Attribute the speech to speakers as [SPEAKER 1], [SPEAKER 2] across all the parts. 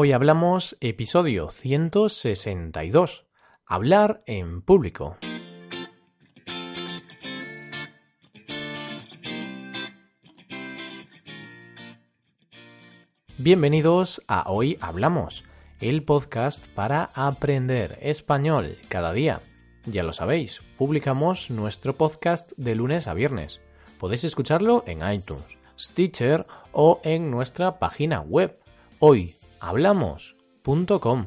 [SPEAKER 1] Hoy hablamos episodio 162. Hablar en público. Bienvenidos a Hoy Hablamos, el podcast para aprender español cada día. Ya lo sabéis, publicamos nuestro podcast de lunes a viernes. Podéis escucharlo en iTunes, Stitcher o en nuestra página web hoyhablamos.com.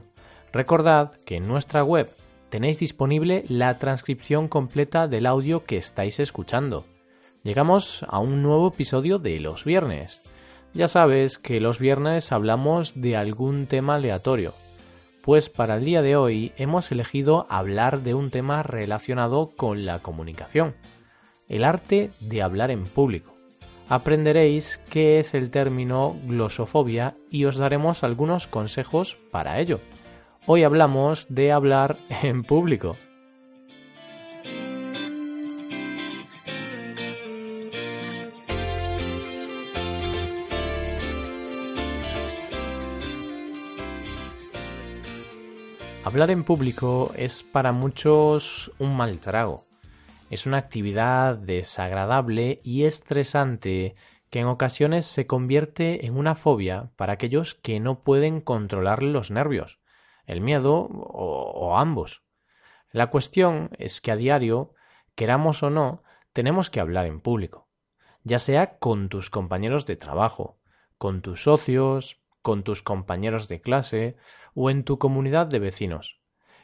[SPEAKER 1] Recordad que en nuestra web tenéis disponible la transcripción completa del audio que estáis escuchando. Llegamos a un nuevo episodio de los viernes. Ya sabes que los viernes hablamos de algún tema aleatorio. Pues para el día de hoy hemos elegido hablar de un tema relacionado con la comunicación, el arte de hablar en público. Aprenderéis qué es el término glosofobia y os daremos algunos consejos para ello. Hoy hablamos de hablar en público. Hablar en público es para muchos un mal trago. Es una actividad desagradable y estresante que en ocasiones se convierte en una fobia para aquellos que no pueden controlar los nervios, el miedo o, ambos. La cuestión es que a diario, queramos o no, tenemos que hablar en público, ya sea con tus compañeros de trabajo, con tus socios, con tus compañeros de clase o en tu comunidad de vecinos.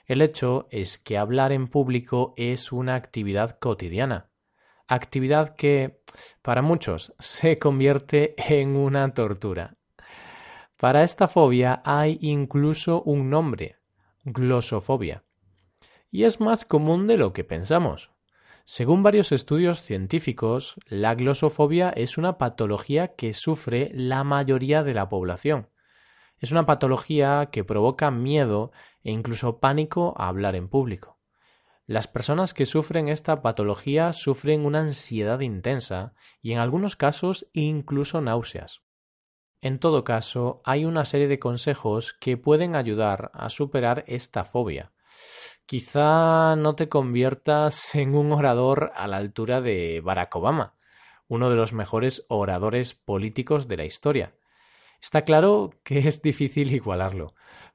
[SPEAKER 1] El hecho es que hablar en público es una actividad cotidiana, actividad que, para muchos, se convierte en una tortura. Para esta fobia hay incluso un nombre, glosofobia, y es más común de lo que pensamos. Según varios estudios científicos, la glosofobia es una patología que sufre la mayoría de la población. Es una patología que provoca miedo e incluso pánico a hablar en público. Las personas que sufren esta patología sufren una ansiedad intensa y en algunos casos incluso náuseas. En todo caso, hay una serie de consejos que pueden ayudar a superar esta fobia. Quizá no te conviertas en un orador a la altura de Barack Obama, uno de los mejores oradores políticos de la historia, Está claro que es difícil igualarlo,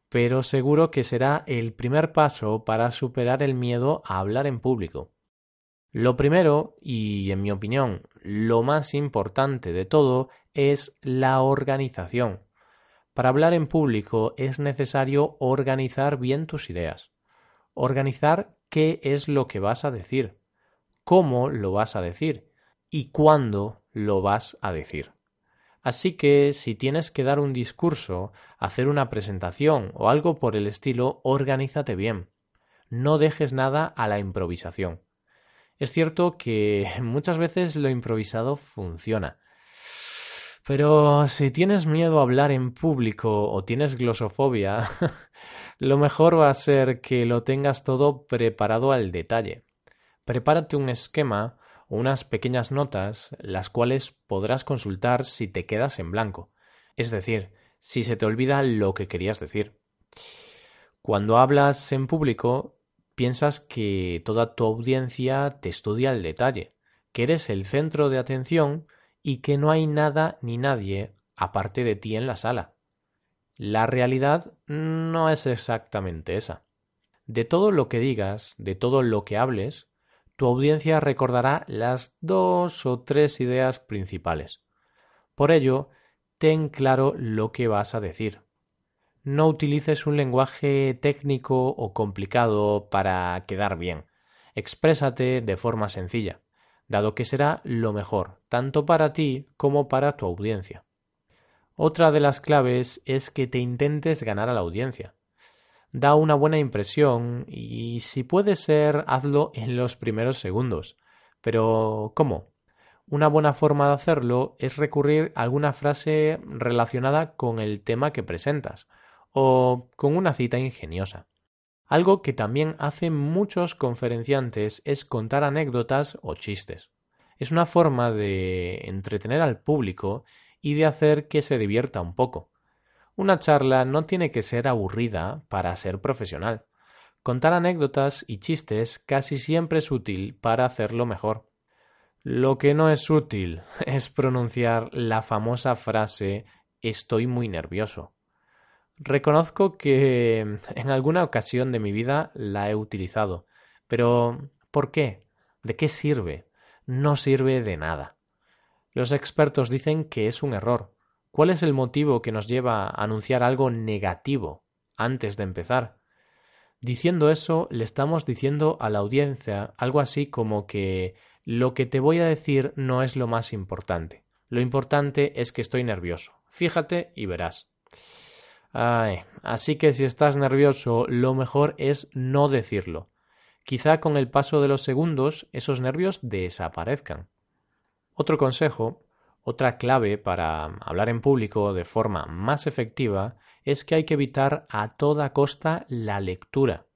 [SPEAKER 1] pero seguro que será el primer paso para superar el miedo a hablar en público. Lo primero, y en mi opinión lo más importante de todo, es la organización. Para hablar en público es necesario organizar bien tus ideas. Organizar qué es lo que vas a decir, cómo lo vas a decir y cuándo lo vas a decir. Así que si tienes que dar un discurso, hacer una presentación o algo por el estilo, organízate bien. No dejes nada a la improvisación. Es cierto que muchas veces lo improvisado funciona. Pero si tienes miedo a hablar en público o tienes glosofobia, lo mejor va a ser que lo tengas todo preparado al detalle. Prepárate un esquema unas pequeñas notas las cuales podrás consultar si te quedas en blanco, es decir, si se te olvida lo que querías decir. Cuando hablas en público, piensas que toda tu audiencia te estudia al detalle, que eres el centro de atención y que no hay nada ni nadie aparte de ti en la sala. La realidad no es exactamente esa. De todo lo que digas, de todo lo que hables, tu audiencia recordará las dos o tres ideas principales. Por ello, ten claro lo que vas a decir. No utilices un lenguaje técnico o complicado para quedar bien. Exprésate de forma sencilla, dado que será lo mejor, tanto para ti como para tu audiencia. Otra de las claves es que te intentes ganar a la audiencia da una buena impresión y si puede ser, hazlo en los primeros segundos. Pero, ¿cómo? Una buena forma de hacerlo es recurrir a alguna frase relacionada con el tema que presentas o con una cita ingeniosa. Algo que también hacen muchos conferenciantes es contar anécdotas o chistes. Es una forma de entretener al público y de hacer que se divierta un poco. Una charla no tiene que ser aburrida para ser profesional. Contar anécdotas y chistes casi siempre es útil para hacerlo mejor. Lo que no es útil es pronunciar la famosa frase estoy muy nervioso. Reconozco que en alguna ocasión de mi vida la he utilizado, pero ¿por qué? ¿De qué sirve? No sirve de nada. Los expertos dicen que es un error. ¿Cuál es el motivo que nos lleva a anunciar algo negativo antes de empezar? Diciendo eso, le estamos diciendo a la audiencia algo así como que lo que te voy a decir no es lo más importante. Lo importante es que estoy nervioso. Fíjate y verás. así que si estás nervioso, lo mejor es no decirlo. Quizá con el paso de los segundos esos nervios desaparezcan. Otro consejo, otra clave para hablar en público de forma más efectiva es que hay que evitar a toda costa la lectura.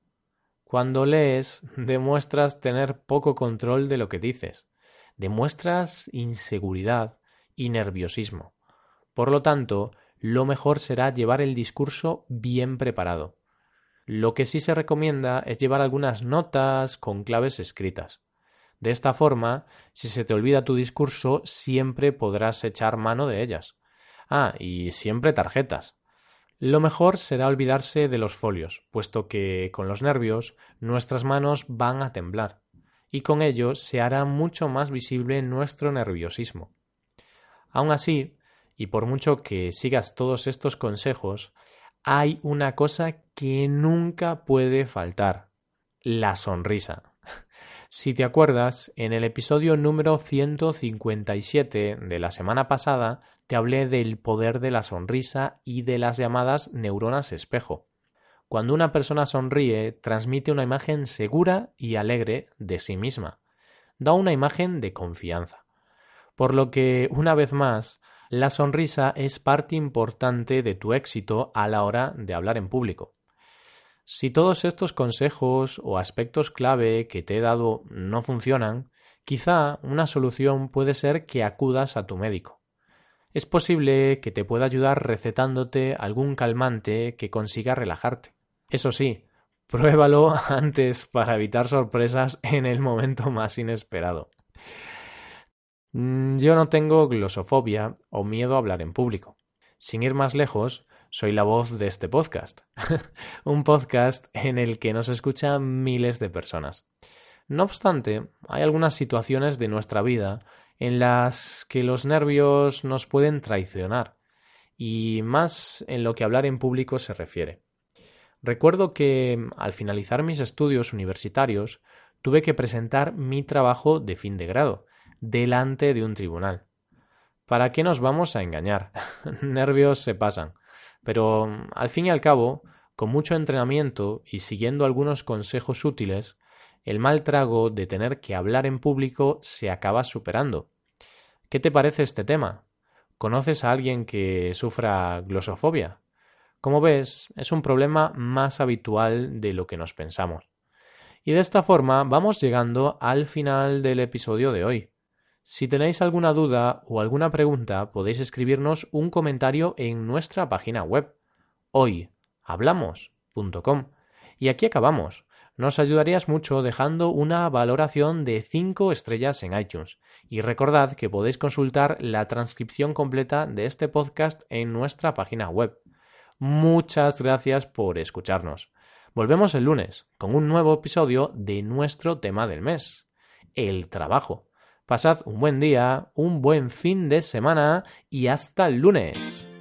[SPEAKER 1] Cuando lees, demuestras tener poco control de lo que dices, demuestras inseguridad y nerviosismo. Por lo tanto, lo mejor será llevar el discurso bien preparado. Lo que sí se recomienda es llevar algunas notas con claves escritas. De esta forma, si se te olvida tu discurso, siempre podrás echar mano de ellas. Ah, y siempre tarjetas. Lo mejor será olvidarse de los folios, puesto que con los nervios nuestras manos van a temblar, y con ello se hará mucho más visible nuestro nerviosismo. Aun así, y por mucho que sigas todos estos consejos, hay una cosa que nunca puede faltar, la sonrisa. Si te acuerdas, en el episodio número 157 de la semana pasada te hablé del poder de la sonrisa y de las llamadas neuronas espejo. Cuando una persona sonríe, transmite una imagen segura y alegre de sí misma. Da una imagen de confianza. Por lo que, una vez más, la sonrisa es parte importante de tu éxito a la hora de hablar en público. Si todos estos consejos o aspectos clave que te he dado no funcionan, quizá una solución puede ser que acudas a tu médico. Es posible que te pueda ayudar recetándote algún calmante que consiga relajarte. Eso sí, pruébalo antes para evitar sorpresas en el momento más inesperado. Mm, yo no tengo glosofobia o miedo a hablar en público. Sin ir más lejos, soy la voz de este podcast, un podcast en el que nos escuchan miles de personas. No obstante, hay algunas situaciones de nuestra vida en las que los nervios nos pueden traicionar, y más en lo que hablar en público se refiere. Recuerdo que al finalizar mis estudios universitarios tuve que presentar mi trabajo de fin de grado delante de un tribunal. ¿Para qué nos vamos a engañar? Nervios se pasan. Pero, al fin y al cabo, con mucho entrenamiento y siguiendo algunos consejos útiles, el mal trago de tener que hablar en público se acaba superando. ¿Qué te parece este tema? ¿Conoces a alguien que sufra glosofobia? Como ves, es un problema más habitual de lo que nos pensamos. Y de esta forma vamos llegando al final del episodio de hoy. Si tenéis alguna duda o alguna pregunta, podéis escribirnos un comentario en nuestra página web hoyhablamos.com. Y aquí acabamos. Nos ayudarías mucho dejando una valoración de 5 estrellas en iTunes. Y recordad que podéis consultar la transcripción completa de este podcast en nuestra página web. Muchas gracias por escucharnos. Volvemos el lunes con un nuevo episodio de nuestro tema del mes, el trabajo. Pasad un buen día, un buen fin de semana y hasta el lunes.